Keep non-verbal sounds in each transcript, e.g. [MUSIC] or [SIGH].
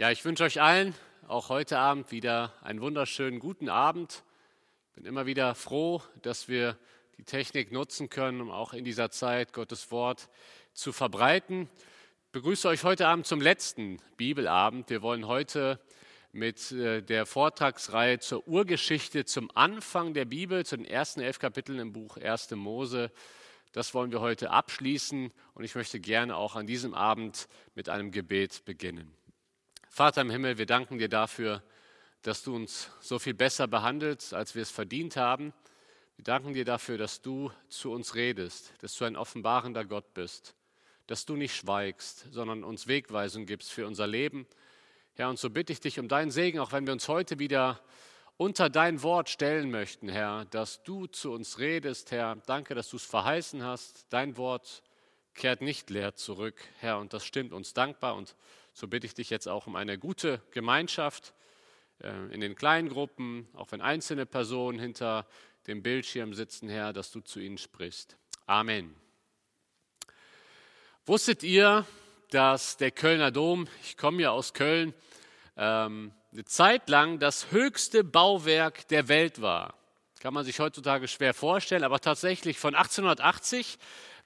Ja, ich wünsche euch allen auch heute Abend wieder einen wunderschönen guten Abend. Ich bin immer wieder froh, dass wir die Technik nutzen können, um auch in dieser Zeit Gottes Wort zu verbreiten. Ich begrüße euch heute Abend zum letzten Bibelabend. Wir wollen heute mit äh, der Vortragsreihe zur Urgeschichte zum Anfang der Bibel, zu den ersten elf Kapiteln im Buch 1. Mose das wollen wir heute abschließen und ich möchte gerne auch an diesem Abend mit einem Gebet beginnen. Vater im Himmel, wir danken dir dafür, dass du uns so viel besser behandelst, als wir es verdient haben. Wir danken dir dafür, dass du zu uns redest, dass du ein offenbarender Gott bist, dass du nicht schweigst, sondern uns Wegweisung gibst für unser Leben. Herr, und so bitte ich dich um deinen Segen, auch wenn wir uns heute wieder unter dein Wort stellen möchten, Herr, dass du zu uns redest, Herr. Danke, dass du es verheißen hast. Dein Wort kehrt nicht leer zurück, Herr, und das stimmt uns dankbar. Und so bitte ich dich jetzt auch um eine gute Gemeinschaft äh, in den kleinen Gruppen, auch wenn einzelne Personen hinter dem Bildschirm sitzen, Herr, dass du zu ihnen sprichst. Amen. Wusstet ihr, dass der Kölner Dom, ich komme ja aus Köln, ähm, eine Zeit lang das höchste Bauwerk der Welt war. Kann man sich heutzutage schwer vorstellen, aber tatsächlich von 1880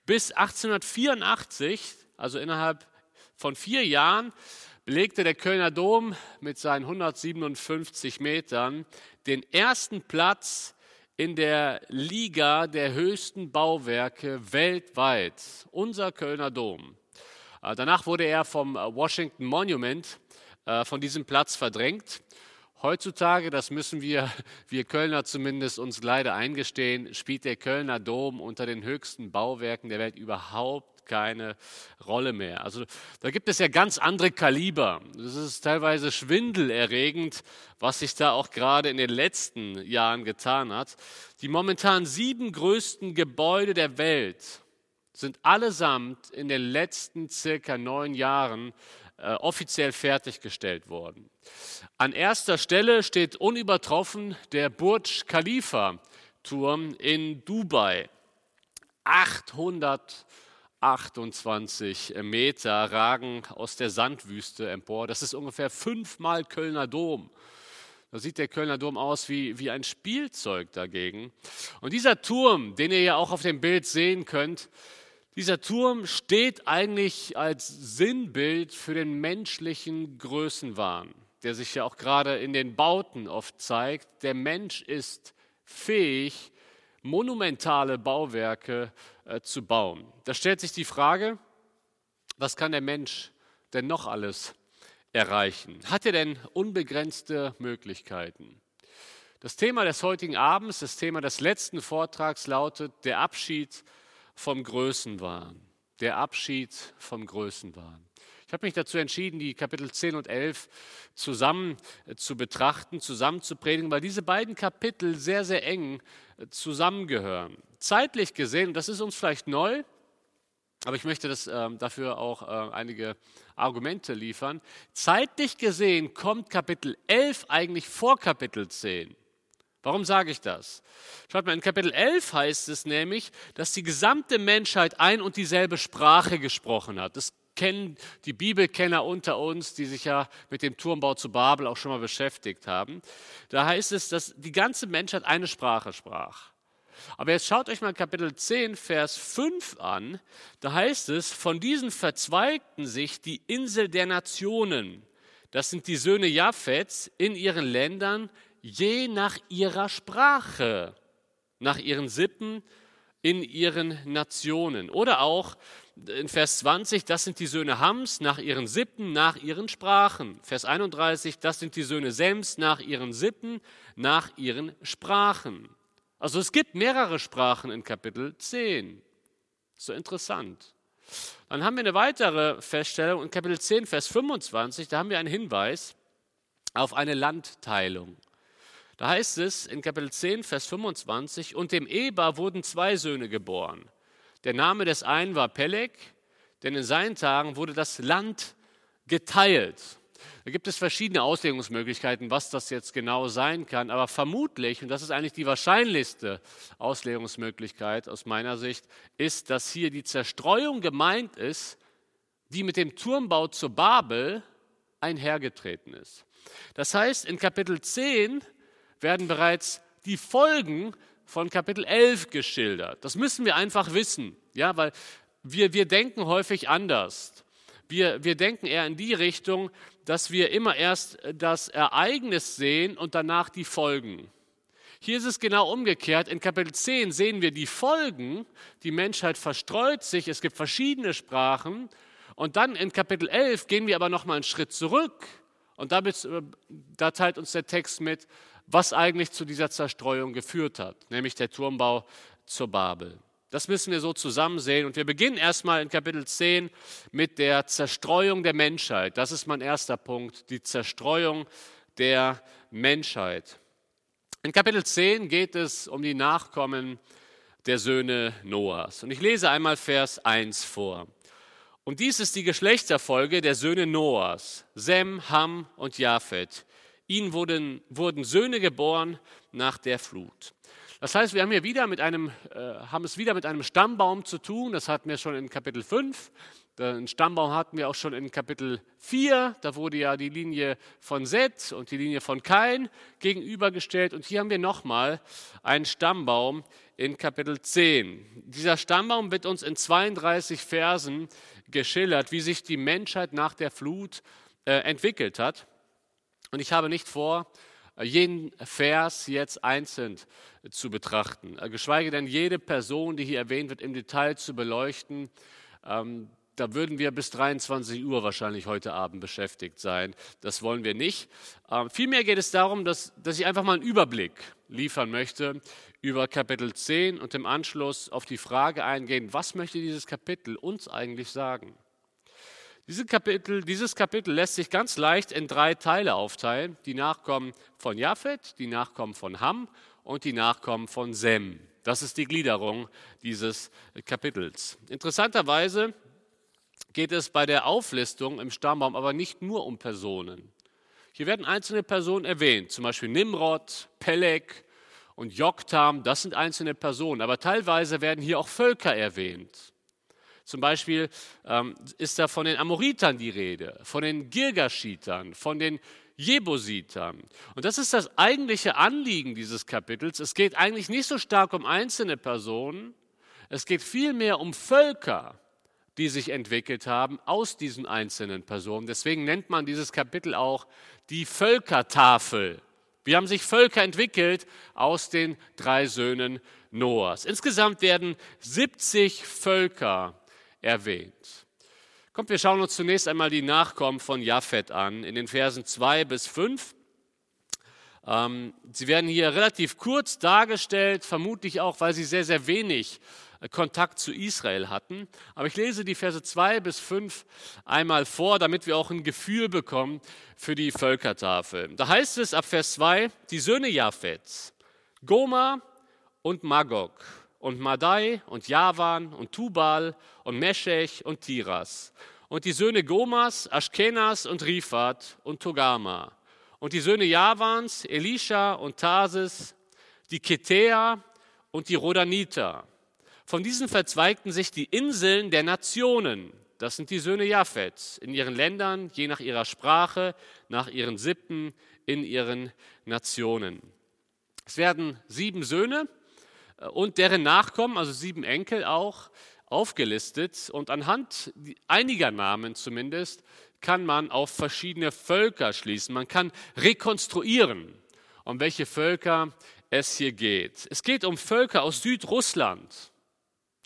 bis 1884, also innerhalb von vier Jahren, belegte der Kölner Dom mit seinen 157 Metern den ersten Platz in der Liga der höchsten Bauwerke weltweit, unser Kölner Dom. Äh, danach wurde er vom Washington Monument äh, von diesem Platz verdrängt. Heutzutage, das müssen wir, [LAUGHS] wir Kölner zumindest uns leider eingestehen, spielt der Kölner Dom unter den höchsten Bauwerken der Welt überhaupt keine Rolle mehr. Also da gibt es ja ganz andere Kaliber. Das ist teilweise schwindelerregend, was sich da auch gerade in den letzten Jahren getan hat. Die momentan sieben größten Gebäude der Welt sind allesamt in den letzten circa neun Jahren äh, offiziell fertiggestellt worden. An erster Stelle steht unübertroffen der Burj Khalifa Turm in Dubai. 828 Meter ragen aus der Sandwüste empor. Das ist ungefähr fünfmal Kölner Dom. Da sieht der Kölner Dom aus wie, wie ein Spielzeug dagegen. Und dieser Turm, den ihr ja auch auf dem Bild sehen könnt, dieser Turm steht eigentlich als Sinnbild für den menschlichen Größenwahn, der sich ja auch gerade in den Bauten oft zeigt. Der Mensch ist fähig, monumentale Bauwerke äh, zu bauen. Da stellt sich die Frage, was kann der Mensch denn noch alles erreichen? Hat er denn unbegrenzte Möglichkeiten? Das Thema des heutigen Abends, das Thema des letzten Vortrags lautet der Abschied vom Größenwahn. Der Abschied vom Größenwahn. Ich habe mich dazu entschieden, die Kapitel 10 und 11 zusammen äh, zu betrachten, zusammen zu predigen, weil diese beiden Kapitel sehr, sehr eng zusammengehören. Zeitlich gesehen, das ist uns vielleicht neu, aber ich möchte das, äh, dafür auch äh, einige Argumente liefern. Zeitlich gesehen kommt Kapitel 11 eigentlich vor Kapitel 10. Warum sage ich das? Schaut mal, in Kapitel 11 heißt es nämlich, dass die gesamte Menschheit ein und dieselbe Sprache gesprochen hat. Das kennen die Bibelkenner unter uns, die sich ja mit dem Turmbau zu Babel auch schon mal beschäftigt haben. Da heißt es, dass die ganze Menschheit eine Sprache sprach. Aber jetzt schaut euch mal Kapitel 10, Vers 5 an. Da heißt es, von diesen verzweigten sich die Insel der Nationen. Das sind die Söhne Japhets in ihren Ländern je nach ihrer Sprache, nach ihren Sippen, in ihren Nationen. Oder auch in Vers 20, das sind die Söhne Hams nach ihren Sippen, nach ihren Sprachen. Vers 31, das sind die Söhne Sems nach ihren Sippen, nach ihren Sprachen. Also es gibt mehrere Sprachen in Kapitel 10. So interessant. Dann haben wir eine weitere Feststellung in Kapitel 10, Vers 25, da haben wir einen Hinweis auf eine Landteilung. Da heißt es in Kapitel 10, Vers 25, und dem Eber wurden zwei Söhne geboren. Der Name des einen war Peleg, denn in seinen Tagen wurde das Land geteilt. Da gibt es verschiedene Auslegungsmöglichkeiten, was das jetzt genau sein kann, aber vermutlich, und das ist eigentlich die wahrscheinlichste Auslegungsmöglichkeit aus meiner Sicht, ist, dass hier die Zerstreuung gemeint ist, die mit dem Turmbau zu Babel einhergetreten ist. Das heißt, in Kapitel 10 werden bereits die Folgen von Kapitel 11 geschildert. Das müssen wir einfach wissen, ja, weil wir, wir denken häufig anders. Wir, wir denken eher in die Richtung, dass wir immer erst das Ereignis sehen und danach die Folgen. Hier ist es genau umgekehrt. In Kapitel 10 sehen wir die Folgen. Die Menschheit verstreut sich, es gibt verschiedene Sprachen. Und dann in Kapitel 11 gehen wir aber nochmal einen Schritt zurück. Und da, da teilt uns der Text mit, was eigentlich zu dieser Zerstreuung geführt hat, nämlich der Turmbau zur Babel. Das müssen wir so zusammen sehen. Und wir beginnen erstmal in Kapitel 10 mit der Zerstreuung der Menschheit. Das ist mein erster Punkt, die Zerstreuung der Menschheit. In Kapitel 10 geht es um die Nachkommen der Söhne Noahs. Und ich lese einmal Vers 1 vor. Und dies ist die Geschlechterfolge der Söhne Noahs, Sem, Ham und Japhet. Ihnen wurden, wurden Söhne geboren nach der Flut. Das heißt, wir haben hier wieder mit einem, äh, haben es wieder mit einem Stammbaum zu tun. Das hatten wir schon in Kapitel 5. Den Stammbaum hatten wir auch schon in Kapitel 4. Da wurde ja die Linie von Seth und die Linie von Kain gegenübergestellt. Und hier haben wir nochmal einen Stammbaum in Kapitel 10. Dieser Stammbaum wird uns in 32 Versen geschildert, wie sich die Menschheit nach der Flut äh, entwickelt hat. Und ich habe nicht vor, jeden Vers jetzt einzeln zu betrachten, äh, geschweige denn jede Person, die hier erwähnt wird, im Detail zu beleuchten. Ähm, da würden wir bis 23 Uhr wahrscheinlich heute Abend beschäftigt sein. Das wollen wir nicht. Ähm, vielmehr geht es darum, dass, dass ich einfach mal einen Überblick liefern möchte über Kapitel 10 und im Anschluss auf die Frage eingehen, was möchte dieses Kapitel uns eigentlich sagen? Dieses Kapitel, dieses Kapitel lässt sich ganz leicht in drei Teile aufteilen. Die Nachkommen von Japhet, die Nachkommen von Ham und die Nachkommen von Sem. Das ist die Gliederung dieses Kapitels. Interessanterweise geht es bei der Auflistung im Stammbaum aber nicht nur um Personen. Hier werden einzelne Personen erwähnt, zum Beispiel Nimrod, Peleg und Joktam, das sind einzelne Personen, aber teilweise werden hier auch Völker erwähnt. Zum Beispiel ähm, ist da von den Amoritern die Rede, von den Girgashitern, von den Jebusitern. Und das ist das eigentliche Anliegen dieses Kapitels. Es geht eigentlich nicht so stark um einzelne Personen, es geht vielmehr um Völker, die sich entwickelt haben aus diesen einzelnen Personen. Deswegen nennt man dieses Kapitel auch die Völkertafel. Wie haben sich Völker entwickelt aus den drei Söhnen Noahs? Insgesamt werden 70 Völker erwähnt. Kommt, wir schauen uns zunächst einmal die Nachkommen von Japhet an, in den Versen 2 bis 5. Ähm, sie werden hier relativ kurz dargestellt, vermutlich auch, weil sie sehr, sehr wenig äh, Kontakt zu Israel hatten. Aber ich lese die Verse 2 bis 5 einmal vor, damit wir auch ein Gefühl bekommen für die Völkertafel. Da heißt es ab Vers 2, die Söhne Japhets, Goma und Magog und Madai und Javan und Tubal und Meshech und Tiras. Und die Söhne Gomas, Aschkenas und Rifat und Togama. Und die Söhne Javans, Elisha und Tarsis, die Ketea und die Rodaniter. Von diesen verzweigten sich die Inseln der Nationen. Das sind die Söhne Japhets in ihren Ländern, je nach ihrer Sprache, nach ihren Sippen, in ihren Nationen. Es werden sieben Söhne und deren Nachkommen, also sieben Enkel auch, aufgelistet. Und anhand einiger Namen zumindest kann man auf verschiedene Völker schließen. Man kann rekonstruieren, um welche Völker es hier geht. Es geht um Völker aus Südrussland.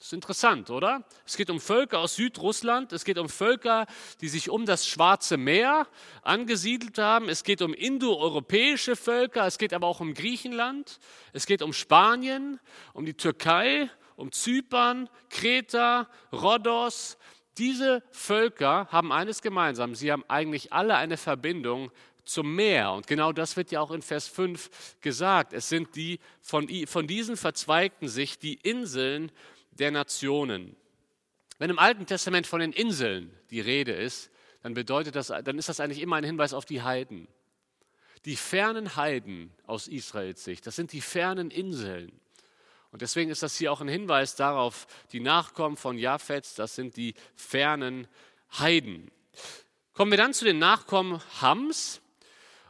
Ist interessant, oder? Es geht um Völker aus Südrussland, es geht um Völker, die sich um das Schwarze Meer angesiedelt haben, es geht um indoeuropäische Völker, es geht aber auch um Griechenland, es geht um Spanien, um die Türkei, um Zypern, Kreta, Rhodos. Diese Völker haben eines gemeinsam, sie haben eigentlich alle eine Verbindung zum Meer. Und genau das wird ja auch in Vers 5 gesagt. Es sind die von, von diesen verzweigten sich die Inseln der Nationen. Wenn im Alten Testament von den Inseln die Rede ist, dann bedeutet das, dann ist das eigentlich immer ein Hinweis auf die Heiden. Die fernen Heiden aus Israels Sicht, das sind die fernen Inseln. Und deswegen ist das hier auch ein Hinweis darauf, die Nachkommen von Japhets, das sind die fernen Heiden. Kommen wir dann zu den Nachkommen Hams.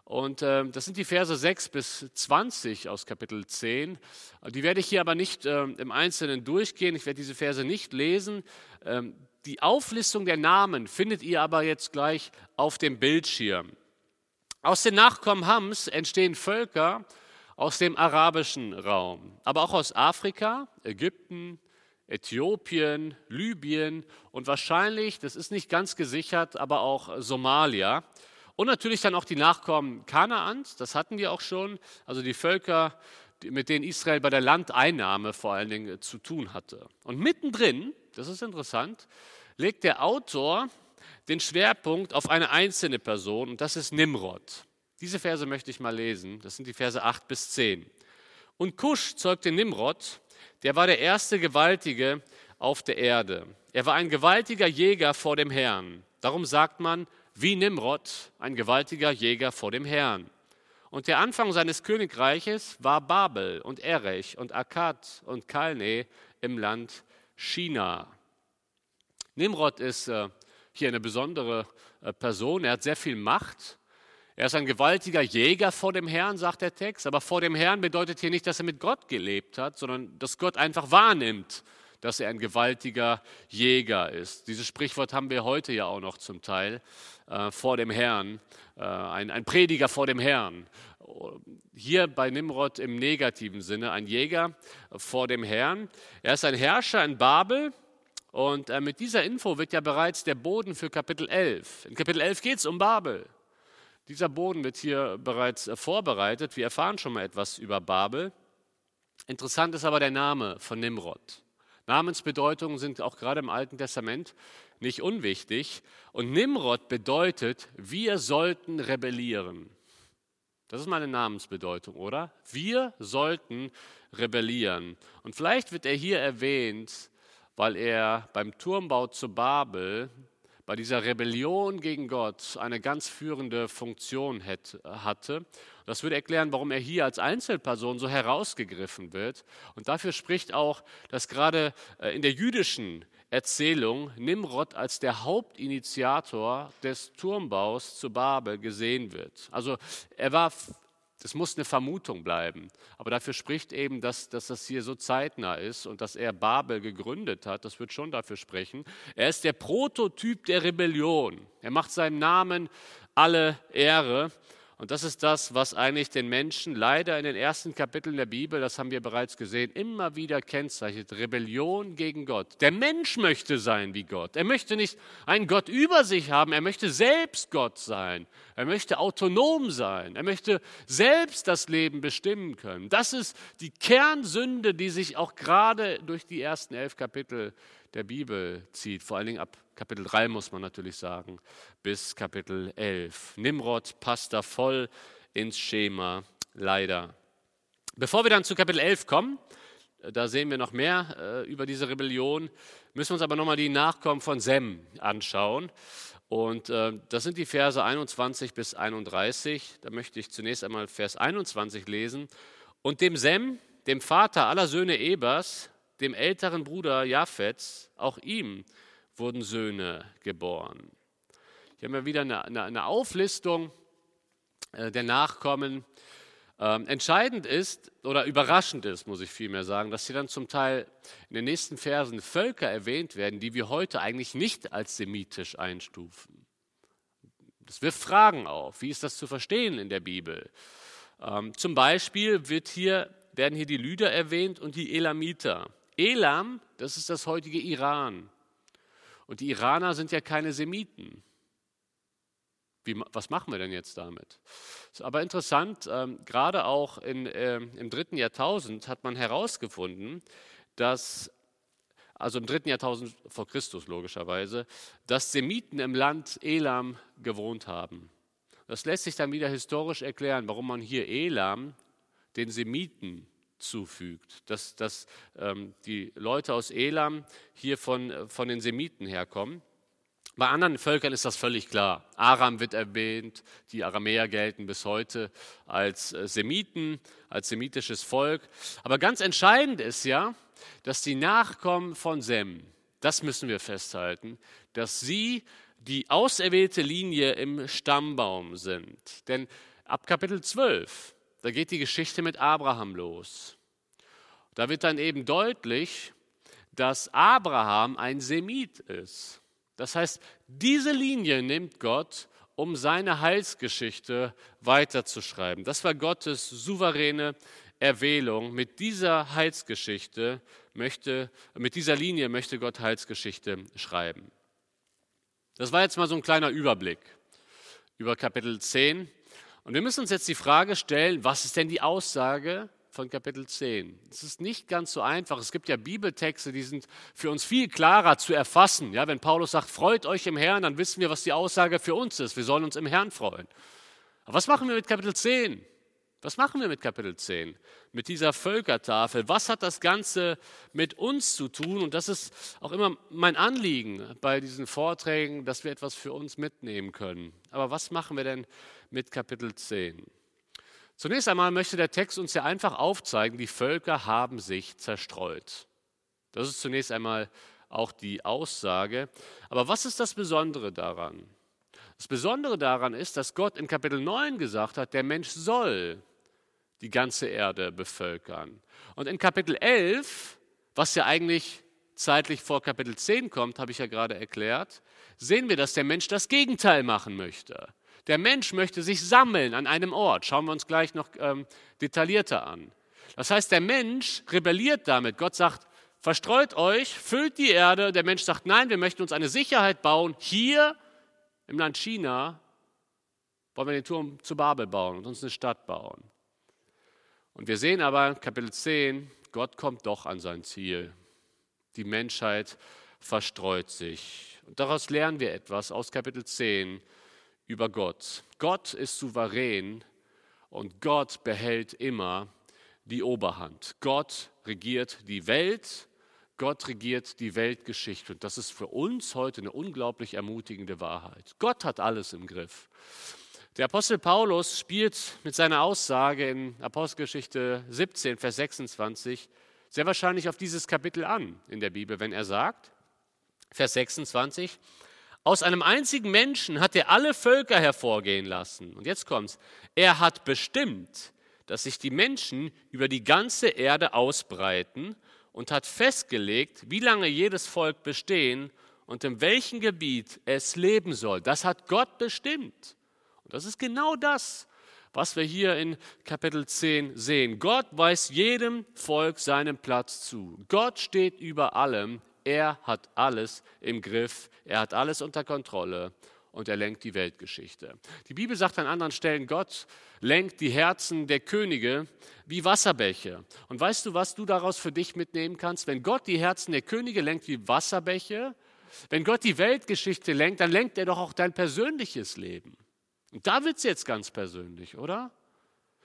Und äh, das sind die Verse 6 bis 20 aus Kapitel 10. Die werde ich hier aber nicht äh, im Einzelnen durchgehen. Ich werde diese Verse nicht lesen. Ähm, die Auflistung der Namen findet ihr aber jetzt gleich auf dem Bildschirm. Aus den Nachkommen Hams entstehen Völker aus dem arabischen Raum, aber auch aus Afrika, Ägypten, Äthiopien, Libyen und wahrscheinlich, das ist nicht ganz gesichert, aber auch Somalia. Und natürlich dann auch die Nachkommen Kanaans, das hatten wir auch schon, also die Völker, mit denen Israel bei der Landeinnahme vor allen Dingen zu tun hatte. Und mittendrin, das ist interessant, legt der Autor den Schwerpunkt auf eine einzelne Person und das ist Nimrod. Diese Verse möchte ich mal lesen, das sind die Verse 8 bis 10. Und Kusch zeugte Nimrod, der war der erste Gewaltige auf der Erde. Er war ein gewaltiger Jäger vor dem Herrn. Darum sagt man, wie Nimrod, ein gewaltiger Jäger vor dem Herrn. Und der Anfang seines Königreiches war Babel und Erech und Akkad und Kalne im Land China. Nimrod ist äh, hier eine besondere äh, Person. Er hat sehr viel Macht. Er ist ein gewaltiger Jäger vor dem Herrn, sagt der Text. Aber vor dem Herrn bedeutet hier nicht, dass er mit Gott gelebt hat, sondern dass Gott einfach wahrnimmt, dass er ein gewaltiger Jäger ist. Dieses Sprichwort haben wir heute ja auch noch zum Teil äh, vor dem Herrn, äh, ein, ein Prediger vor dem Herrn. Hier bei Nimrod im negativen Sinne, ein Jäger vor dem Herrn. Er ist ein Herrscher in Babel. Und äh, mit dieser Info wird ja bereits der Boden für Kapitel 11. In Kapitel 11 geht es um Babel. Dieser Boden wird hier bereits äh, vorbereitet. Wir erfahren schon mal etwas über Babel. Interessant ist aber der Name von Nimrod. Namensbedeutungen sind auch gerade im Alten Testament nicht unwichtig. Und Nimrod bedeutet, wir sollten rebellieren. Das ist meine Namensbedeutung, oder? Wir sollten rebellieren. Und vielleicht wird er hier erwähnt, weil er beim Turmbau zu Babel, bei dieser Rebellion gegen Gott, eine ganz führende Funktion hatte. Das würde erklären, warum er hier als Einzelperson so herausgegriffen wird. Und dafür spricht auch, dass gerade äh, in der jüdischen Erzählung Nimrod als der Hauptinitiator des Turmbaus zu Babel gesehen wird. Also er war, das muss eine Vermutung bleiben, aber dafür spricht eben, dass, dass das hier so zeitnah ist und dass er Babel gegründet hat, das wird schon dafür sprechen. Er ist der Prototyp der Rebellion. Er macht seinem Namen alle Ehre und das ist das, was eigentlich den Menschen leider in den ersten Kapiteln der Bibel, das haben wir bereits gesehen, immer wieder kennzeichnet. Rebellion gegen Gott. Der Mensch möchte sein wie Gott. Er möchte nicht einen Gott über sich haben, er möchte selbst Gott sein. Er möchte autonom sein. Er möchte selbst das Leben bestimmen können. Das ist die Kernsünde, die sich auch gerade durch die ersten elf Kapitel der Bibel zieht, vor allen Dingen ab Kapitel 3 muss man natürlich sagen, bis Kapitel 11. Nimrod passt da voll ins Schema, leider. Bevor wir dann zu Kapitel 11 kommen, äh, da sehen wir noch mehr äh, über diese Rebellion, müssen wir uns aber nochmal die Nachkommen von Sem anschauen. Und äh, das sind die Verse 21 bis 31. Da möchte ich zunächst einmal Vers 21 lesen. Und dem Sem, dem Vater aller Söhne Ebers, dem älteren Bruder Japhets, auch ihm wurden Söhne geboren. Hier haben wir wieder eine, eine, eine Auflistung äh, der Nachkommen. Ähm, entscheidend ist oder überraschend ist, muss ich vielmehr sagen, dass hier dann zum Teil in den nächsten Versen Völker erwähnt werden, die wir heute eigentlich nicht als semitisch einstufen. Das wirft Fragen auf. Wie ist das zu verstehen in der Bibel? Ähm, zum Beispiel wird hier, werden hier die Lyder erwähnt und die Elamiter. Elam, das ist das heutige Iran. Und die Iraner sind ja keine Semiten. Wie, was machen wir denn jetzt damit? Ist aber interessant, ähm, gerade auch in, äh, im dritten Jahrtausend hat man herausgefunden, dass, also im dritten Jahrtausend vor Christus logischerweise, dass Semiten im Land Elam gewohnt haben. Das lässt sich dann wieder historisch erklären, warum man hier Elam den Semiten zufügt, dass, dass ähm, die Leute aus Elam hier von, äh, von den Semiten herkommen. Bei anderen Völkern ist das völlig klar. Aram wird erwähnt, die Aramäer gelten bis heute als äh, Semiten, als semitisches Volk. Aber ganz entscheidend ist ja, dass die Nachkommen von Sem, das müssen wir festhalten, dass sie die auserwählte Linie im Stammbaum sind. Denn ab Kapitel 12, da geht die Geschichte mit Abraham los. Da wird dann eben deutlich, dass Abraham ein Semit ist. Das heißt, diese Linie nimmt Gott, um seine Heilsgeschichte weiterzuschreiben. Das war Gottes souveräne Erwählung. Mit dieser Heilsgeschichte möchte, mit dieser Linie möchte Gott Heilsgeschichte schreiben. Das war jetzt mal so ein kleiner Überblick über Kapitel 10. Und wir müssen uns jetzt die Frage stellen, was ist denn die Aussage von Kapitel 10. Es ist nicht ganz so einfach. Es gibt ja Bibeltexte, die sind für uns viel klarer zu erfassen. Ja, wenn Paulus sagt, freut euch im Herrn, dann wissen wir, was die Aussage für uns ist. Wir sollen uns im Herrn freuen. Aber was machen wir mit Kapitel 10? Was machen wir mit Kapitel 10? Mit dieser Völkertafel? Was hat das Ganze mit uns zu tun? Und das ist auch immer mein Anliegen bei diesen Vorträgen, dass wir etwas für uns mitnehmen können. Aber was machen wir denn mit Kapitel 10? Zunächst einmal möchte der Text uns ja einfach aufzeigen, die Völker haben sich zerstreut. Das ist zunächst einmal auch die Aussage. Aber was ist das Besondere daran? Das Besondere daran ist, dass Gott in Kapitel 9 gesagt hat, der Mensch soll die ganze Erde bevölkern. Und in Kapitel 11, was ja eigentlich zeitlich vor Kapitel 10 kommt, habe ich ja gerade erklärt, sehen wir, dass der Mensch das Gegenteil machen möchte. Der Mensch möchte sich sammeln an einem Ort. Schauen wir uns gleich noch ähm, detaillierter an. Das heißt, der Mensch rebelliert damit. Gott sagt, verstreut euch, füllt die Erde. Der Mensch sagt, nein, wir möchten uns eine Sicherheit bauen. Hier im Land China wollen wir den Turm zu Babel bauen und uns eine Stadt bauen. Und wir sehen aber, Kapitel 10, Gott kommt doch an sein Ziel. Die Menschheit verstreut sich. Und daraus lernen wir etwas aus Kapitel 10 über Gott. Gott ist souverän und Gott behält immer die Oberhand. Gott regiert die Welt, Gott regiert die Weltgeschichte. Und das ist für uns heute eine unglaublich ermutigende Wahrheit. Gott hat alles im Griff. Der Apostel Paulus spielt mit seiner Aussage in Apostelgeschichte 17, Vers 26 sehr wahrscheinlich auf dieses Kapitel an in der Bibel, wenn er sagt, Vers 26, aus einem einzigen Menschen hat er alle Völker hervorgehen lassen. Und jetzt kommt's. Er hat bestimmt, dass sich die Menschen über die ganze Erde ausbreiten und hat festgelegt, wie lange jedes Volk bestehen und in welchem Gebiet es leben soll. Das hat Gott bestimmt. Und das ist genau das, was wir hier in Kapitel 10 sehen. Gott weiß jedem Volk seinen Platz zu. Gott steht über allem. Er hat alles im Griff, er hat alles unter Kontrolle und er lenkt die Weltgeschichte. Die Bibel sagt an anderen Stellen, Gott lenkt die Herzen der Könige wie Wasserbäche. Und weißt du, was du daraus für dich mitnehmen kannst? Wenn Gott die Herzen der Könige lenkt wie Wasserbäche, wenn Gott die Weltgeschichte lenkt, dann lenkt er doch auch dein persönliches Leben. Und da wird es jetzt ganz persönlich, oder?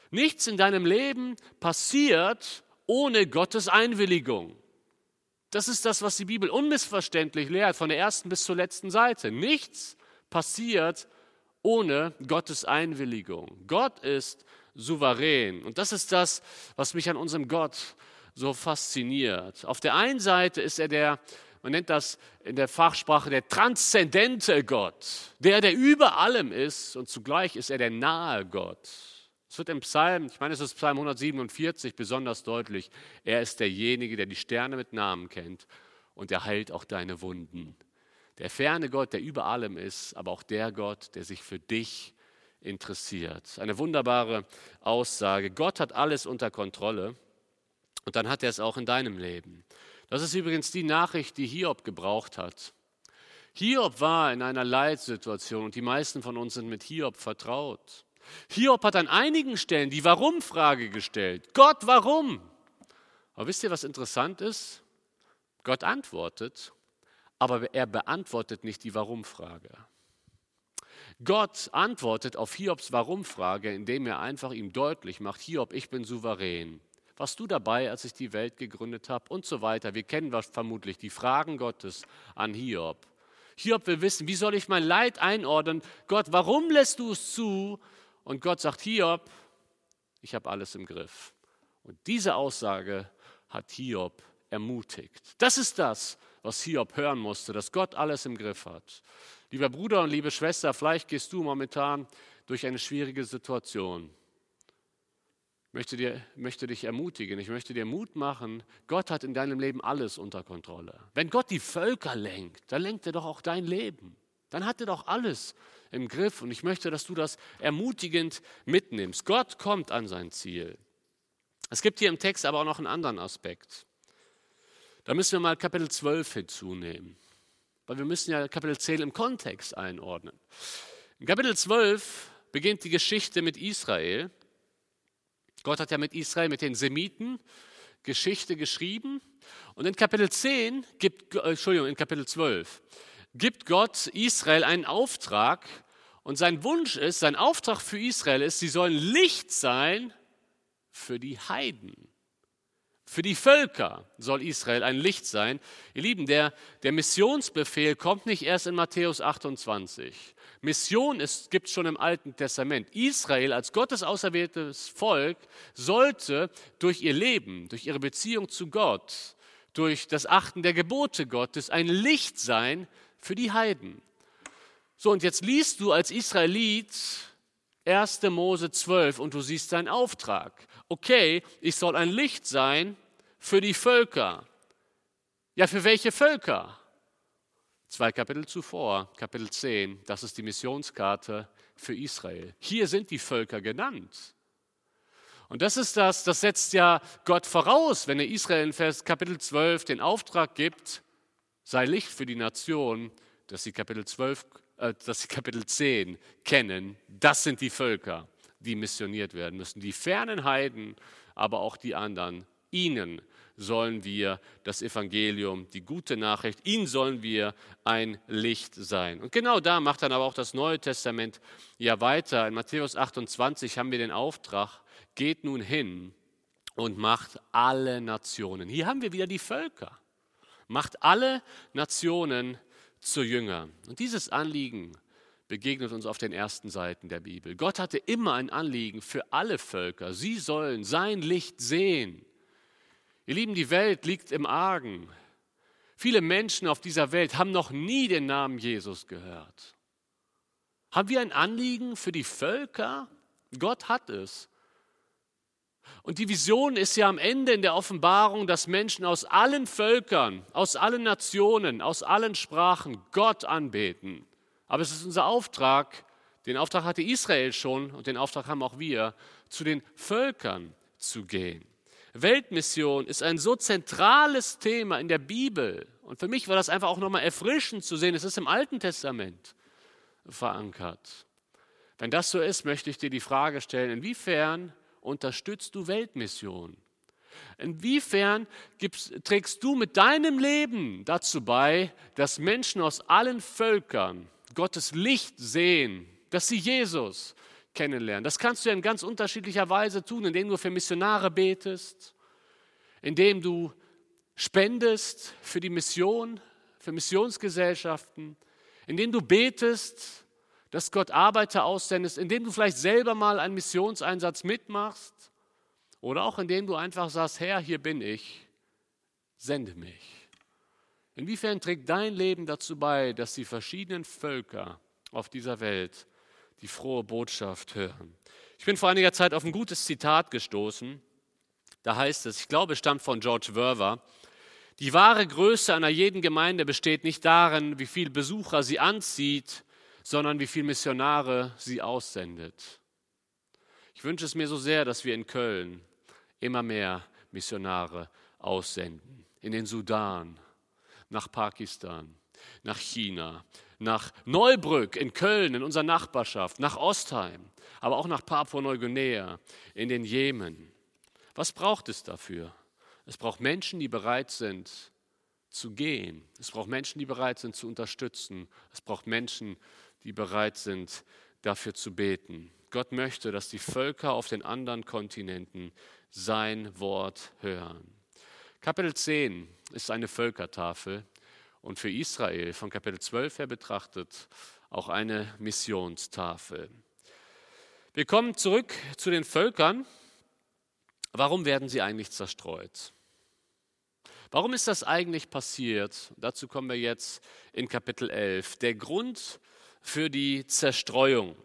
Nichts in deinem Leben passiert ohne Gottes Einwilligung. Das ist das, was die Bibel unmissverständlich lehrt, von der ersten bis zur letzten Seite. Nichts passiert ohne Gottes Einwilligung. Gott ist souverän. Und das ist das, was mich an unserem Gott so fasziniert. Auf der einen Seite ist er der, man nennt das in der Fachsprache der transzendente Gott, der, der über allem ist und zugleich ist er der nahe Gott. Es wird im Psalm, ich meine, es ist Psalm 147 besonders deutlich, er ist derjenige, der die Sterne mit Namen kennt und er heilt auch deine Wunden. Der ferne Gott, der über allem ist, aber auch der Gott, der sich für dich interessiert. Eine wunderbare Aussage. Gott hat alles unter Kontrolle und dann hat er es auch in deinem Leben. Das ist übrigens die Nachricht, die Hiob gebraucht hat. Hiob war in einer Leitsituation und die meisten von uns sind mit Hiob vertraut. Hiob hat an einigen Stellen die Warum-Frage gestellt. Gott, warum? Aber wisst ihr, was interessant ist? Gott antwortet, aber er beantwortet nicht die Warum-Frage. Gott antwortet auf Hiobs Warum-Frage, indem er einfach ihm deutlich macht, Hiob, ich bin souverän. Warst du dabei, als ich die Welt gegründet habe? Und so weiter. Wir kennen vermutlich die Fragen Gottes an Hiob. Hiob will wissen, wie soll ich mein Leid einordnen? Gott, warum lässt du es zu, und Gott sagt, Hiob, ich habe alles im Griff. Und diese Aussage hat Hiob ermutigt. Das ist das, was Hiob hören musste, dass Gott alles im Griff hat. Lieber Bruder und liebe Schwester, vielleicht gehst du momentan durch eine schwierige Situation. Ich möchte, dir, möchte dich ermutigen, ich möchte dir Mut machen, Gott hat in deinem Leben alles unter Kontrolle. Wenn Gott die Völker lenkt, dann lenkt er doch auch dein Leben. Dann hat er doch alles im Griff und ich möchte, dass du das ermutigend mitnimmst. Gott kommt an sein Ziel. Es gibt hier im Text aber auch noch einen anderen Aspekt. Da müssen wir mal Kapitel 12 hinzunehmen, weil wir müssen ja Kapitel 10 im Kontext einordnen. In Kapitel 12 beginnt die Geschichte mit Israel. Gott hat ja mit Israel, mit den Semiten, Geschichte geschrieben. Und in Kapitel 10 gibt, äh, Entschuldigung, in Kapitel 12 gibt Gott Israel einen Auftrag. Und sein Wunsch ist, sein Auftrag für Israel ist, sie sollen Licht sein für die Heiden. Für die Völker soll Israel ein Licht sein. Ihr Lieben, der, der Missionsbefehl kommt nicht erst in Matthäus 28. Mission gibt es schon im Alten Testament. Israel als Gottes auserwähltes Volk sollte durch ihr Leben, durch ihre Beziehung zu Gott, durch das Achten der Gebote Gottes ein Licht sein für die Heiden. So, und jetzt liest du als Israelit 1. Mose 12 und du siehst seinen Auftrag. Okay, ich soll ein Licht sein für die Völker. Ja, für welche Völker? Zwei Kapitel zuvor, Kapitel 10, das ist die Missionskarte für Israel. Hier sind die Völker genannt. Und das ist das, das setzt ja Gott voraus, wenn er Israel in Vers Kapitel 12 den Auftrag gibt, sei Licht für die Nation, dass sie Kapitel 12, äh, dass sie Kapitel 10 kennen. Das sind die Völker, die missioniert werden müssen. Die fernen Heiden, aber auch die anderen. Ihnen sollen wir das Evangelium, die gute Nachricht, ihnen sollen wir ein Licht sein. Und genau da macht dann aber auch das Neue Testament ja weiter. In Matthäus 28 haben wir den Auftrag, geht nun hin und macht alle Nationen. Hier haben wir wieder die Völker. Macht alle Nationen zu Jüngern. Und dieses Anliegen begegnet uns auf den ersten Seiten der Bibel. Gott hatte immer ein Anliegen für alle Völker. Sie sollen sein Licht sehen. Ihr Lieben, die Welt liegt im Argen. Viele Menschen auf dieser Welt haben noch nie den Namen Jesus gehört. Haben wir ein Anliegen für die Völker? Gott hat es. Und die Vision ist ja am Ende in der Offenbarung, dass Menschen aus allen Völkern, aus allen Nationen, aus allen Sprachen Gott anbeten. Aber es ist unser Auftrag, den Auftrag hatte Israel schon und den Auftrag haben auch wir, zu den Völkern zu gehen. Weltmission ist ein so zentrales Thema in der Bibel. Und für mich war das einfach auch nochmal erfrischend zu sehen. Es ist im Alten Testament verankert. Wenn das so ist, möchte ich dir die Frage stellen, inwiefern unterstützt du Weltmission? Inwiefern gibst, trägst du mit deinem Leben dazu bei, dass Menschen aus allen Völkern Gottes Licht sehen, dass sie Jesus kennenlernen. Das kannst du ja in ganz unterschiedlicher Weise tun, indem du für Missionare betest, indem du spendest für die Mission, für Missionsgesellschaften, indem du betest, dass Gott Arbeiter aussendest, indem du vielleicht selber mal einen Missionseinsatz mitmachst oder auch indem du einfach sagst, Herr, hier bin ich, sende mich. Inwiefern trägt dein Leben dazu bei, dass die verschiedenen Völker auf dieser Welt die frohe Botschaft hören. Ich bin vor einiger Zeit auf ein gutes Zitat gestoßen. Da heißt es, ich glaube, es stammt von George Verwer, die wahre Größe einer jeden Gemeinde besteht nicht darin, wie viele Besucher sie anzieht, sondern wie viele Missionare sie aussendet. Ich wünsche es mir so sehr, dass wir in Köln immer mehr Missionare aussenden. In den Sudan, nach Pakistan, nach China, nach Neubrück in Köln, in unserer Nachbarschaft, nach Ostheim, aber auch nach Papua-Neuguinea, in den Jemen. Was braucht es dafür? Es braucht Menschen, die bereit sind zu gehen. Es braucht Menschen, die bereit sind zu unterstützen. Es braucht Menschen, die bereit sind, dafür zu beten. Gott möchte, dass die Völker auf den anderen Kontinenten sein Wort hören. Kapitel 10 ist eine Völkertafel und für Israel von Kapitel 12 her betrachtet auch eine Missionstafel. Wir kommen zurück zu den Völkern. Warum werden sie eigentlich zerstreut? Warum ist das eigentlich passiert? Dazu kommen wir jetzt in Kapitel 11. Der Grund für die Zerstreuung.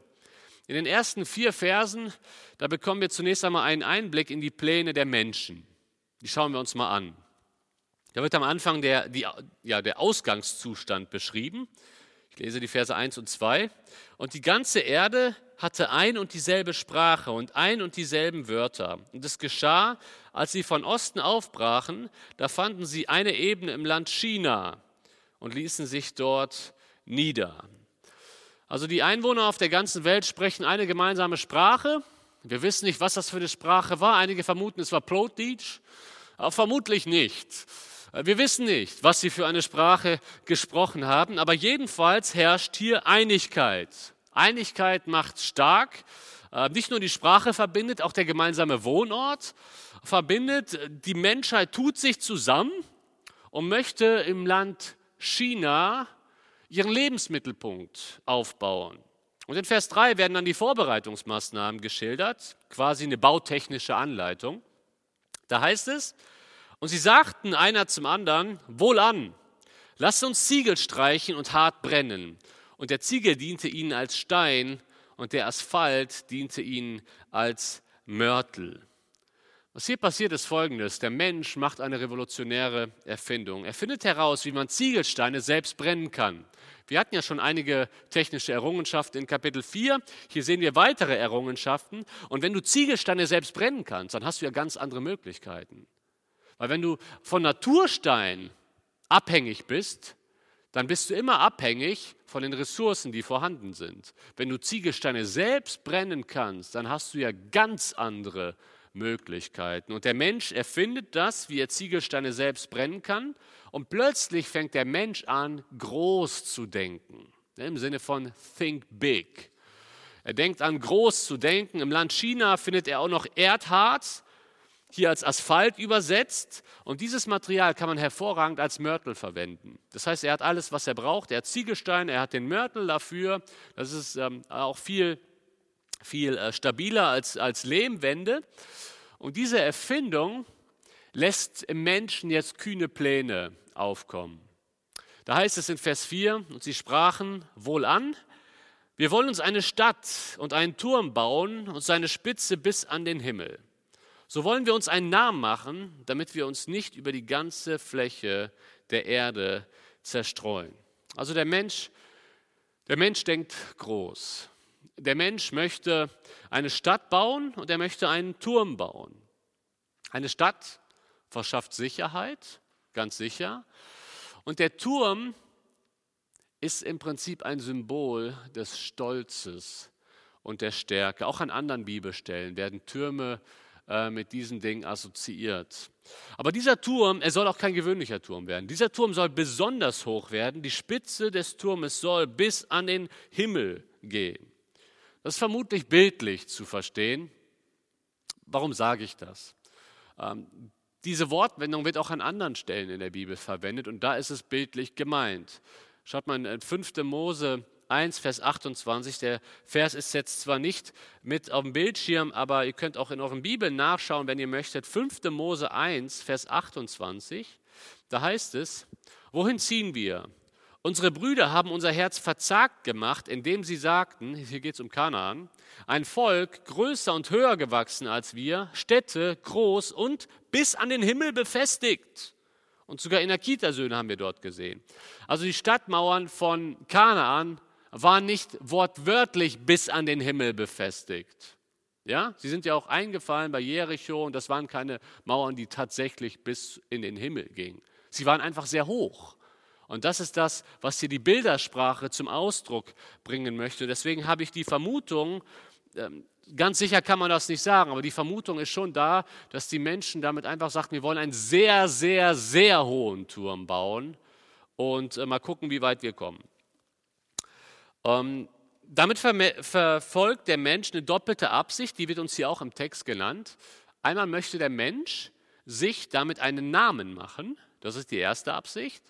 In den ersten vier Versen, da bekommen wir zunächst einmal einen Einblick in die Pläne der Menschen. Die schauen wir uns mal an. Da wird am Anfang der, die, ja, der Ausgangszustand beschrieben. Ich lese die Verse 1 und 2. Und die ganze Erde hatte ein und dieselbe Sprache und ein und dieselben Wörter. Und es geschah, als sie von Osten aufbrachen, da fanden sie eine Ebene im Land China und ließen sich dort nieder. Also die Einwohner auf der ganzen Welt sprechen eine gemeinsame Sprache. Wir wissen nicht, was das für eine Sprache war. Einige vermuten, es war Plotdeutsch, aber vermutlich nicht. Wir wissen nicht, was sie für eine Sprache gesprochen haben, aber jedenfalls herrscht hier Einigkeit. Einigkeit macht stark. Äh, nicht nur die Sprache verbindet, auch der gemeinsame Wohnort verbindet. Die Menschheit tut sich zusammen und möchte im Land China ihren Lebensmittelpunkt aufbauen. Und in Vers 3 werden dann die Vorbereitungsmaßnahmen geschildert, quasi eine bautechnische Anleitung. Da heißt es, und sie sagten einer zum anderen, wohlan, lasst uns Ziegel streichen und hart brennen. Und der Ziegel diente ihnen als Stein und der Asphalt diente ihnen als Mörtel. Was hier passiert ist folgendes. Der Mensch macht eine revolutionäre Erfindung. Er findet heraus, wie man Ziegelsteine selbst brennen kann. Wir hatten ja schon einige technische Errungenschaften in Kapitel 4. Hier sehen wir weitere Errungenschaften. Und wenn du Ziegelsteine selbst brennen kannst, dann hast du ja ganz andere Möglichkeiten. Weil wenn du von Naturstein abhängig bist, dann bist du immer abhängig von den Ressourcen, die vorhanden sind. Wenn du Ziegelsteine selbst brennen kannst, dann hast du ja ganz andere Möglichkeiten. Und der Mensch erfindet das, wie er Ziegelsteine selbst brennen kann. Und plötzlich fängt der Mensch an, groß zu denken. Im Sinne von Think Big. Er denkt an groß zu denken. Im Land China findet er auch noch Erdharz hier als Asphalt übersetzt. Und dieses Material kann man hervorragend als Mörtel verwenden. Das heißt, er hat alles, was er braucht. Er hat Ziegelstein, er hat den Mörtel dafür. Das ist ähm, auch viel, viel äh, stabiler als, als Lehmwände. Und diese Erfindung lässt im Menschen jetzt kühne Pläne aufkommen. Da heißt es in Vers 4, und sie sprachen wohl an, wir wollen uns eine Stadt und einen Turm bauen und seine Spitze bis an den Himmel. So wollen wir uns einen Namen machen, damit wir uns nicht über die ganze Fläche der Erde zerstreuen. Also der Mensch, der Mensch denkt groß. Der Mensch möchte eine Stadt bauen und er möchte einen Turm bauen. Eine Stadt verschafft Sicherheit, ganz sicher. Und der Turm ist im Prinzip ein Symbol des Stolzes und der Stärke. Auch an anderen Bibelstellen werden Türme äh, mit diesen Dingen assoziiert. Aber dieser Turm, er soll auch kein gewöhnlicher Turm werden. Dieser Turm soll besonders hoch werden. Die Spitze des Turmes soll bis an den Himmel gehen. Das ist vermutlich bildlich zu verstehen. Warum sage ich das? Ähm, diese Wortwendung wird auch an anderen Stellen in der Bibel verwendet und da ist es bildlich gemeint. Schaut mal in 5. Mose 1, Vers 28. Der Vers ist jetzt zwar nicht mit auf dem Bildschirm, aber ihr könnt auch in euren Bibeln nachschauen, wenn ihr möchtet. 5. Mose 1, Vers 28. Da heißt es, wohin ziehen wir? Unsere Brüder haben unser Herz verzagt gemacht, indem sie sagten, hier geht es um Kanaan, ein Volk größer und höher gewachsen als wir, Städte groß und bis an den Himmel befestigt. Und sogar Inakita-Söhne haben wir dort gesehen. Also die Stadtmauern von Kanaan war nicht wortwörtlich bis an den Himmel befestigt. Ja, sie sind ja auch eingefallen bei Jericho und das waren keine Mauern, die tatsächlich bis in den Himmel gingen. Sie waren einfach sehr hoch. Und das ist das, was hier die Bildersprache zum Ausdruck bringen möchte. Deswegen habe ich die Vermutung, ähm, ganz sicher kann man das nicht sagen, aber die Vermutung ist schon da, dass die Menschen damit einfach sagten, wir wollen einen sehr, sehr, sehr hohen Turm bauen und äh, mal gucken, wie weit wir kommen. Ähm, damit verfolgt der Mensch eine doppelte Absicht, die wird uns hier auch im Text genannt. Einmal möchte der Mensch sich damit einen Namen machen, das ist die erste Absicht.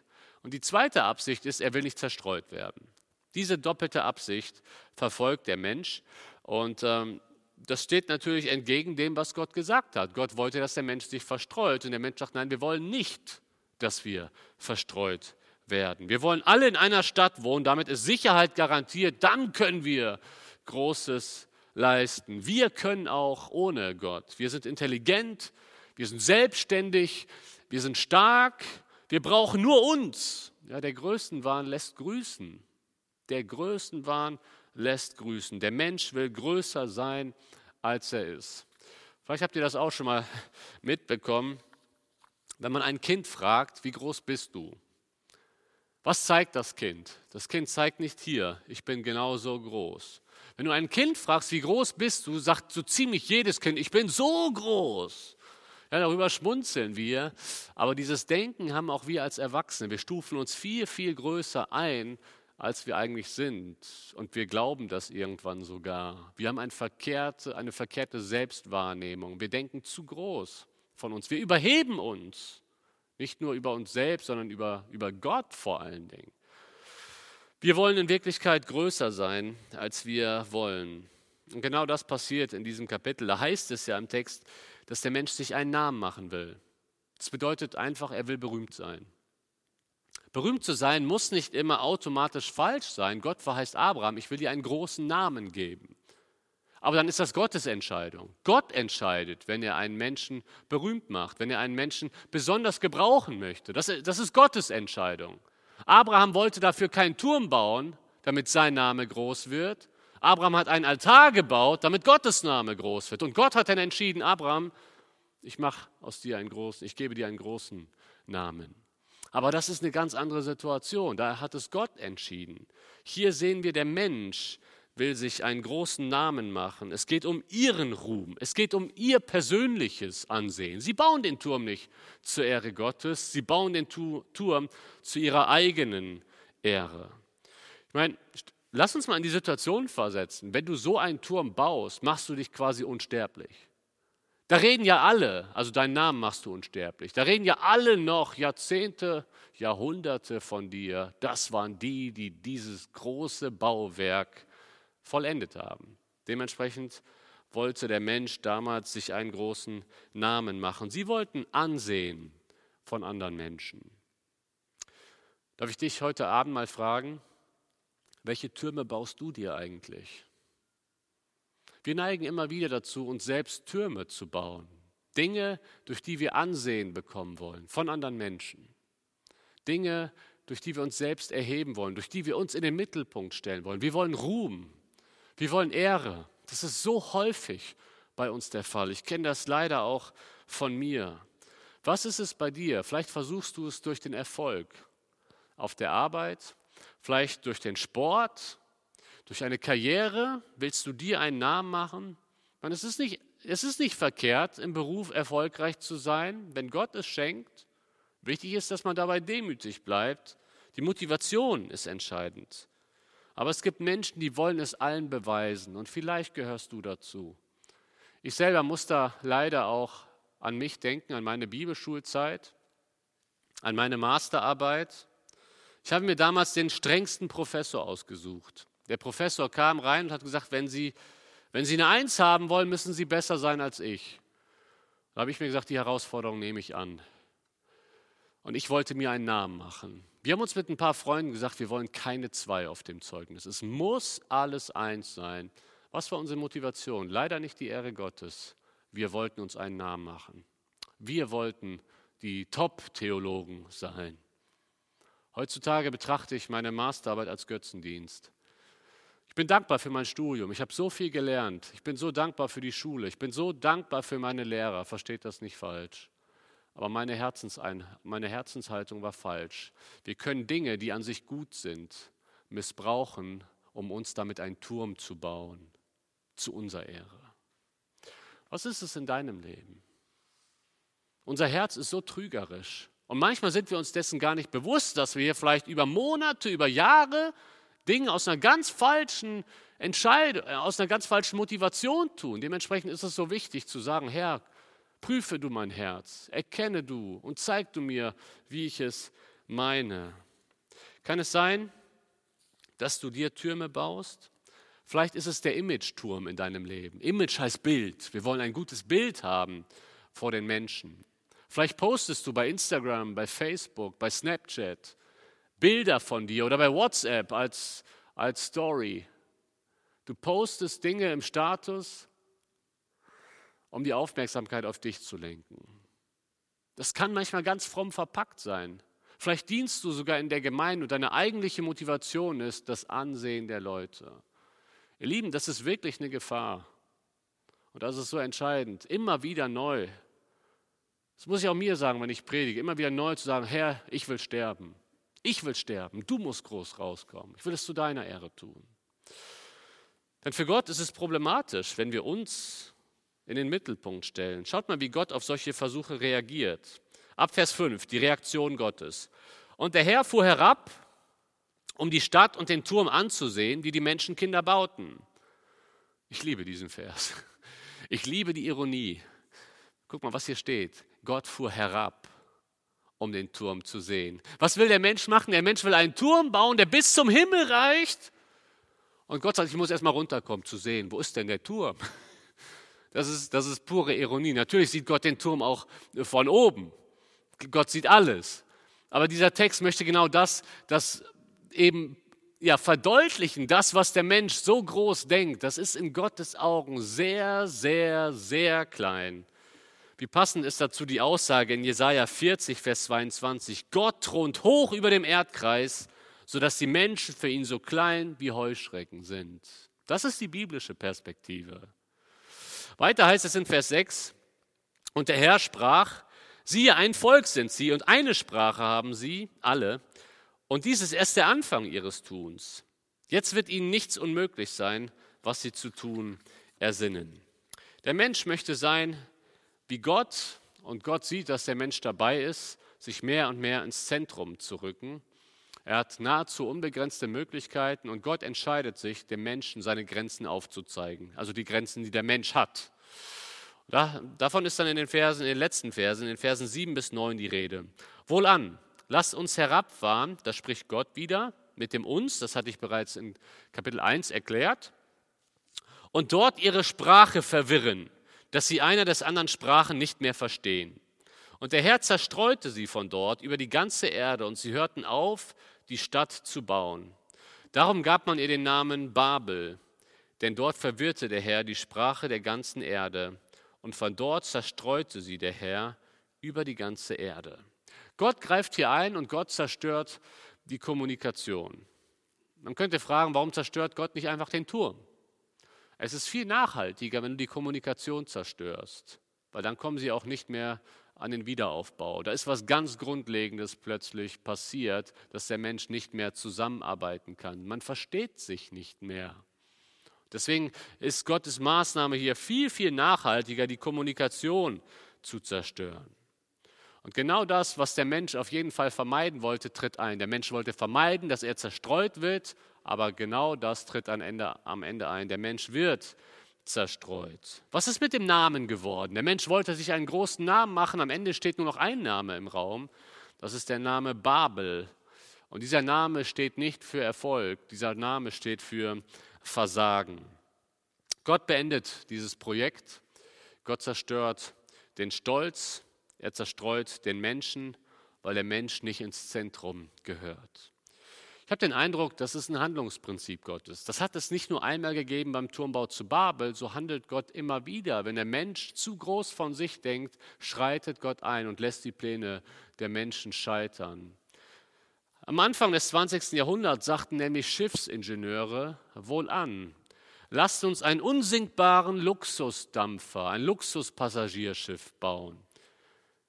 Und die zweite Absicht ist, er will nicht zerstreut werden. Diese doppelte Absicht verfolgt der Mensch. Und ähm, das steht natürlich entgegen dem, was Gott gesagt hat. Gott wollte, dass der Mensch sich verstreut. Und der Mensch sagt, nein, wir wollen nicht dass wir verstreut werden. Wir wollen alle in einer Stadt wohnen, damit ist Sicherheit garantiert, dann können wir Großes leisten. Wir können auch ohne Gott. Wir sind intelligent, wir sind selbstständig, wir sind stark, wir brauchen nur uns. Ja, der Größenwahn lässt grüßen. Der Größenwahn lässt grüßen. Der Mensch will größer sein, als er ist. Vielleicht habt ihr das auch schon mal [LAUGHS] mitbekommen. Wenn man ein Kind fragt, wie groß bist du? Was zeigt das Kind? Das Kind zeigt nicht hier, ich bin genauso groß. Wenn du ein Kind fragst, wie groß bist du, sagt so ziemlich jedes Kind, ich bin so groß. Ja, darüber schmunzeln wir, aber dieses Denken haben auch wir als Erwachsene. Wir stufen uns viel, viel größer ein, als wir eigentlich sind. Und wir glauben das irgendwann sogar. Wir haben eine verkehrte, eine verkehrte Selbstwahrnehmung. Wir denken zu groß von uns. Wir überheben uns. Nicht nur über uns selbst, sondern über, über Gott vor allen Dingen. Wir wollen in Wirklichkeit größer sein, als wir wollen. Und genau das passiert in diesem Kapitel. Da heißt es ja im Text, dass der Mensch sich einen Namen machen will. Das bedeutet einfach, er will berühmt sein. Berühmt zu sein muss nicht immer automatisch falsch sein. Gott verheißt Abraham, ich will dir einen großen Namen geben. Aber dann ist das Gottes Entscheidung. Gott entscheidet, wenn er einen Menschen berühmt macht, wenn er einen Menschen besonders gebrauchen möchte. Das, das ist Gottes Entscheidung. Abraham wollte dafür keinen Turm bauen, damit sein Name groß wird. Abraham hat einen Altar gebaut, damit Gottes Name groß wird. Und Gott hat dann entschieden, Abraham, ich mache aus dir einen großen, ich gebe dir einen großen Namen. Aber das ist eine ganz andere Situation. Da hat es Gott entschieden. Hier sehen wir, der Mensch will sich einen großen Namen machen. Es geht um ihren Ruhm. Es geht um ihr persönliches Ansehen. Sie bauen den Turm nicht zur Ehre Gottes. Sie bauen den Turm zu ihrer eigenen Ehre. Ich meine, lass uns mal in die Situation versetzen. Wenn du so einen Turm baust, machst du dich quasi unsterblich. Da reden ja alle, also deinen Namen machst du unsterblich. Da reden ja alle noch Jahrzehnte, Jahrhunderte von dir. Das waren die, die dieses große Bauwerk vollendet haben. Dementsprechend wollte der Mensch damals sich einen großen Namen machen. Sie wollten Ansehen von anderen Menschen. Darf ich dich heute Abend mal fragen, welche Türme baust du dir eigentlich? Wir neigen immer wieder dazu, uns selbst Türme zu bauen. Dinge, durch die wir Ansehen bekommen wollen von anderen Menschen. Dinge, durch die wir uns selbst erheben wollen, durch die wir uns in den Mittelpunkt stellen wollen. Wir wollen Ruhm, wir wollen Ehre. Das ist so häufig bei uns der Fall. Ich kenne das leider auch von mir. Was ist es bei dir? Vielleicht versuchst du es durch den Erfolg auf der Arbeit, vielleicht durch den Sport, durch eine Karriere willst du dir einen Namen machen? Man, es, ist nicht, es ist nicht verkehrt, im Beruf erfolgreich zu sein, wenn Gott es schenkt. Wichtig ist, dass man dabei demütig bleibt. Die Motivation ist entscheidend. Aber es gibt Menschen, die wollen es allen beweisen und vielleicht gehörst du dazu. Ich selber muss da leider auch an mich denken, an meine Bibelschulzeit, an meine Masterarbeit. Ich habe mir damals den strengsten Professor ausgesucht. Der Professor kam rein und hat gesagt, wenn Sie, wenn Sie eine Eins haben wollen, müssen Sie besser sein als ich. Da habe ich mir gesagt, die Herausforderung nehme ich an. Und ich wollte mir einen Namen machen. Wir haben uns mit ein paar Freunden gesagt, wir wollen keine zwei auf dem Zeugnis. Es muss alles eins sein. Was war unsere Motivation? Leider nicht die Ehre Gottes. Wir wollten uns einen Namen machen. Wir wollten die Top-Theologen sein. Heutzutage betrachte ich meine Masterarbeit als Götzendienst. Ich bin dankbar für mein Studium. Ich habe so viel gelernt. Ich bin so dankbar für die Schule. Ich bin so dankbar für meine Lehrer. Versteht das nicht falsch. Aber meine, Herzensein meine Herzenshaltung war falsch. Wir können Dinge, die an sich gut sind, missbrauchen, um uns damit einen Turm zu bauen, zu unserer Ehre. Was ist es in deinem Leben? Unser Herz ist so trügerisch. Und manchmal sind wir uns dessen gar nicht bewusst, dass wir hier vielleicht über Monate, über Jahre Dinge aus einer ganz falschen Entscheidung, äh, aus einer ganz falschen Motivation tun. Dementsprechend ist es so wichtig zu sagen, Herr, prüfe du mein Herz, erkenne du und zeig du mir, wie ich es meine. Kann es sein, dass du dir Türme baust? Vielleicht ist es der Image-Turm in deinem Leben. Image heißt Bild. Wir wollen ein gutes Bild haben vor den Menschen. Vielleicht postest du bei Instagram, bei Facebook, bei Snapchat Bilder von dir oder bei WhatsApp als, als Story. Du postest Dinge im Status, um die Aufmerksamkeit auf dich zu lenken. Das kann manchmal ganz fromm verpackt sein. Vielleicht dienst du sogar in der Gemeinde und deine eigentliche Motivation ist das Ansehen der Leute. Ihr Lieben, das ist wirklich eine Gefahr. Und das ist so entscheidend. Immer wieder neu. Das muss ich auch mir sagen, wenn ich predige. Immer wieder neu zu sagen, Herr, ich will sterben. Ich will sterben. Du musst groß rauskommen. Ich will es zu deiner Ehre tun. Denn für Gott ist es problematisch, wenn wir uns in den Mittelpunkt stellen. Schaut mal, wie Gott auf solche Versuche reagiert. Ab Vers 5, die Reaktion Gottes. Und der Herr fuhr herab, um die Stadt und den Turm anzusehen, die die Menschenkinder bauten. Ich liebe diesen Vers. Ich liebe die Ironie. Guck mal, was hier steht. Gott fuhr herab, um den Turm zu sehen. Was will der Mensch machen? Der Mensch will einen Turm bauen, der bis zum Himmel reicht. Und Gott sagt, ich muss erst mal runterkommen zu sehen, wo ist denn der Turm? [LAUGHS] Das ist, das ist pure Ironie. Natürlich sieht Gott den Turm auch von oben. Gott sieht alles. Aber dieser Text möchte genau das, das eben ja, verdeutlichen, das, was der Mensch so groß denkt, das ist in Gottes Augen sehr, sehr, sehr klein. Wie passend ist dazu die Aussage in Jesaja 40, Vers 22. Gott thront hoch über dem Erdkreis, sodass die Menschen für ihn so klein wie Heuschrecken sind. Das ist die biblische Perspektive. Weiter heißt es in Vers 6, und der Herr sprach, Siehe, ein Volk sind sie und eine Sprache haben sie, alle. Und dies ist erst der Anfang ihres Tuns. Jetzt wird ihnen nichts unmöglich sein, was sie zu tun ersinnen. Der Mensch möchte sein wie Gott und Gott sieht, dass der Mensch dabei ist, sich mehr und mehr ins Zentrum zu rücken. Er hat nahezu unbegrenzte Möglichkeiten und Gott entscheidet sich, dem Menschen seine Grenzen aufzuzeigen, also die Grenzen, die der Mensch hat. Da, davon ist dann in den Versen, in den letzten Versen, in den Versen 7 bis 9 die Rede. Wohlan, lasst uns herabfahren, das spricht Gott wieder, mit dem uns, das hatte ich bereits in Kapitel 1 erklärt, und dort ihre Sprache verwirren, dass sie einer des anderen Sprachen nicht mehr verstehen. Und der Herr zerstreute sie von dort über die ganze Erde, und sie hörten auf, die Stadt zu bauen. Darum gab man ihr den Namen Babel, denn dort verwirrte der Herr die Sprache der ganzen Erde und von dort zerstreute sie der Herr über die ganze Erde. Gott greift hier ein und Gott zerstört die Kommunikation. Man könnte fragen, warum zerstört Gott nicht einfach den Turm? Es ist viel nachhaltiger, wenn du die Kommunikation zerstörst, weil dann kommen sie auch nicht mehr an den Wiederaufbau. Da ist was ganz Grundlegendes plötzlich passiert, dass der Mensch nicht mehr zusammenarbeiten kann. Man versteht sich nicht mehr. Deswegen ist Gottes Maßnahme hier viel, viel nachhaltiger, die Kommunikation zu zerstören. Und genau das, was der Mensch auf jeden Fall vermeiden wollte, tritt ein. Der Mensch wollte vermeiden, dass er zerstreut wird, aber genau das tritt am Ende, am Ende ein. Der Mensch wird zerstreut. Was ist mit dem Namen geworden? Der Mensch wollte sich einen großen Namen machen, am Ende steht nur noch ein Name im Raum. Das ist der Name Babel. Und dieser Name steht nicht für Erfolg, dieser Name steht für Versagen. Gott beendet dieses Projekt. Gott zerstört den Stolz. Er zerstreut den Menschen, weil der Mensch nicht ins Zentrum gehört. Ich habe den Eindruck, das ist ein Handlungsprinzip Gottes. Das hat es nicht nur einmal gegeben beim Turmbau zu Babel, so handelt Gott immer wieder. Wenn der Mensch zu groß von sich denkt, schreitet Gott ein und lässt die Pläne der Menschen scheitern. Am Anfang des 20. Jahrhunderts sagten nämlich Schiffsingenieure wohl an, lasst uns einen unsinkbaren Luxusdampfer, ein Luxuspassagierschiff bauen,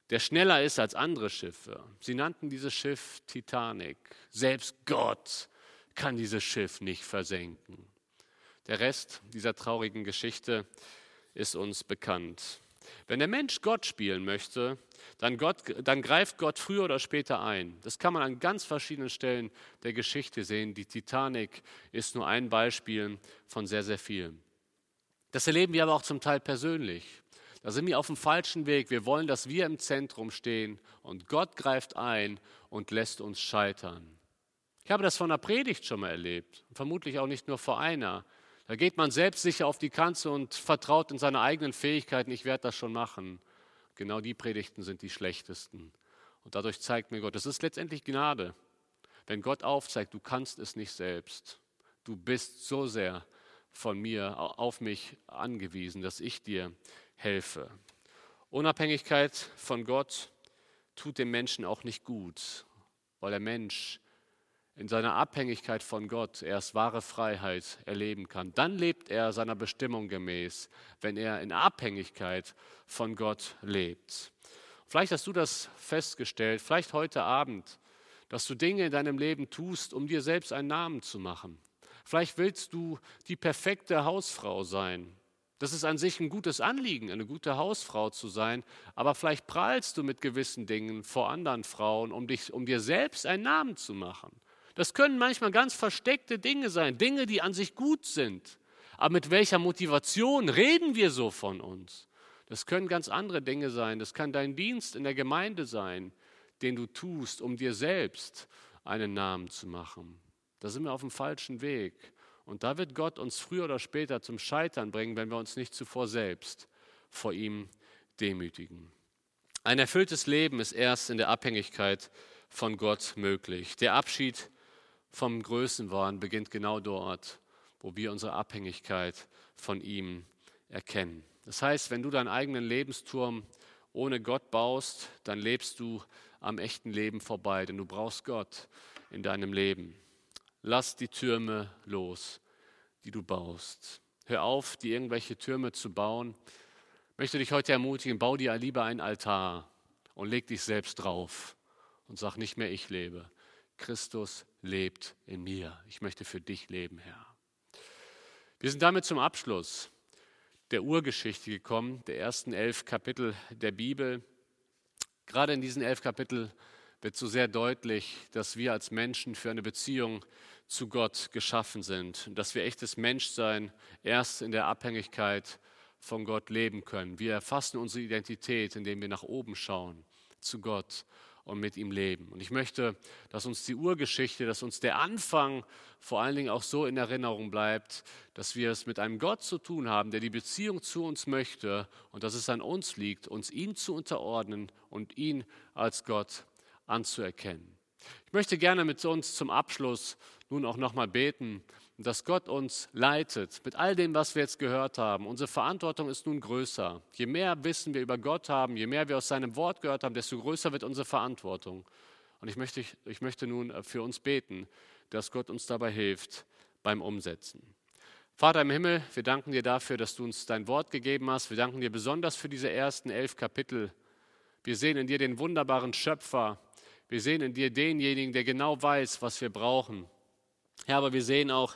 der schneller ist als andere Schiffe. Sie nannten dieses Schiff Titanic. Selbst Gott kann dieses Schiff nicht versenken. Der Rest dieser traurigen Geschichte ist uns bekannt. Wenn der Mensch Gott spielen möchte, dann, Gott, dann greift Gott früher oder später ein. Das kann man an ganz verschiedenen Stellen der Geschichte sehen. Die Titanic ist nur ein Beispiel von sehr, sehr vielen. Das erleben wir aber auch zum Teil persönlich. Da sind wir auf dem falschen Weg. Wir wollen, dass wir im Zentrum stehen und Gott greift ein und lässt uns scheitern. Ich habe das von einer Predigt schon mal erlebt, vermutlich auch nicht nur vor einer. Da geht man selbst sicher auf die Kanzel und vertraut in seine eigenen Fähigkeiten, ich werde das schon machen. Genau die Predigten sind die schlechtesten. Und dadurch zeigt mir Gott, das ist letztendlich Gnade. Wenn Gott aufzeigt, du kannst es nicht selbst. Du bist so sehr von mir auf mich angewiesen, dass ich dir helfe. Unabhängigkeit von Gott tut dem Menschen auch nicht gut, weil der Mensch in seiner Abhängigkeit von Gott erst wahre Freiheit erleben kann. Dann lebt er seiner Bestimmung gemäß, wenn er in Abhängigkeit von Gott lebt. Vielleicht hast du das festgestellt, vielleicht heute Abend, dass du Dinge in deinem Leben tust, um dir selbst einen Namen zu machen. Vielleicht willst du die perfekte Hausfrau sein. Das ist an sich ein gutes Anliegen, eine gute Hausfrau zu sein, aber vielleicht prahlst du mit gewissen Dingen vor anderen Frauen, um, dich, um dir selbst einen Namen zu machen. Das können manchmal ganz versteckte Dinge sein, Dinge, die an sich gut sind. Aber mit welcher Motivation reden wir so von uns? Das können ganz andere Dinge sein. Das kann dein Dienst in der Gemeinde sein, den du tust, um dir selbst einen Namen zu machen. Da sind wir auf dem falschen Weg. Und da wird Gott uns früher oder später zum Scheitern bringen, wenn wir uns nicht zuvor selbst vor ihm demütigen. Ein erfülltes Leben ist erst in der Abhängigkeit von Gott möglich. Der Abschied vom Größenwahn beginnt genau dort, wo wir unsere Abhängigkeit von ihm erkennen. Das heißt, wenn du deinen eigenen Lebensturm ohne Gott baust, dann lebst du am echten Leben vorbei, denn du brauchst Gott in deinem Leben. Lass die Türme los, die du baust. Hör auf, dir irgendwelche Türme zu bauen. Ich möchte dich heute ermutigen, bau dir lieber einen Altar und leg dich selbst drauf und sag nicht mehr, ich lebe. Christus lebt in mir. Ich möchte für dich leben, Herr. Wir sind damit zum Abschluss der Urgeschichte gekommen, der ersten elf Kapitel der Bibel. Gerade in diesen elf Kapiteln wird so sehr deutlich, dass wir als Menschen für eine Beziehung zu Gott geschaffen sind dass wir echtes Menschsein erst in der Abhängigkeit von Gott leben können. Wir erfassen unsere Identität, indem wir nach oben schauen zu Gott und mit ihm leben. Und ich möchte, dass uns die Urgeschichte, dass uns der Anfang vor allen Dingen auch so in Erinnerung bleibt, dass wir es mit einem Gott zu tun haben, der die Beziehung zu uns möchte und dass es an uns liegt, uns ihm zu unterordnen und ihn als Gott anzuerkennen. Ich möchte gerne mit uns zum Abschluss nun auch nochmal beten, dass Gott uns leitet mit all dem, was wir jetzt gehört haben. Unsere Verantwortung ist nun größer. Je mehr Wissen wir über Gott haben, je mehr wir aus seinem Wort gehört haben, desto größer wird unsere Verantwortung. Und ich möchte, ich möchte nun für uns beten, dass Gott uns dabei hilft beim Umsetzen. Vater im Himmel, wir danken dir dafür, dass du uns dein Wort gegeben hast. Wir danken dir besonders für diese ersten elf Kapitel. Wir sehen in dir den wunderbaren Schöpfer. Wir sehen in dir denjenigen, der genau weiß, was wir brauchen. Ja, aber wir sehen auch,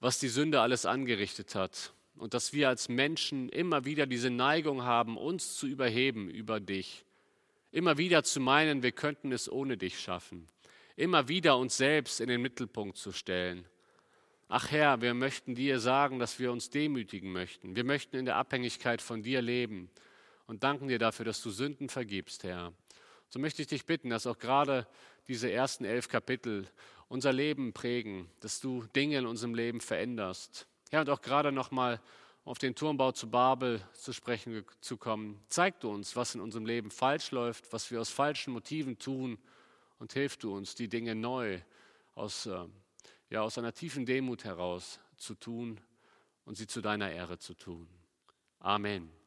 was die Sünde alles angerichtet hat und dass wir als Menschen immer wieder diese Neigung haben, uns zu überheben über dich. Immer wieder zu meinen, wir könnten es ohne dich schaffen. Immer wieder uns selbst in den Mittelpunkt zu stellen. Ach Herr, wir möchten dir sagen, dass wir uns demütigen möchten. Wir möchten in der Abhängigkeit von dir leben und danken dir dafür, dass du Sünden vergibst, Herr. So möchte ich dich bitten, dass auch gerade diese ersten elf Kapitel unser Leben prägen, dass du Dinge in unserem Leben veränderst. Ja, und auch gerade nochmal auf den Turmbau zu Babel zu sprechen zu kommen. Zeig du uns, was in unserem Leben falsch läuft, was wir aus falschen Motiven tun und hilf du uns, die Dinge neu aus, äh, ja, aus einer tiefen Demut heraus zu tun und sie zu deiner Ehre zu tun. Amen.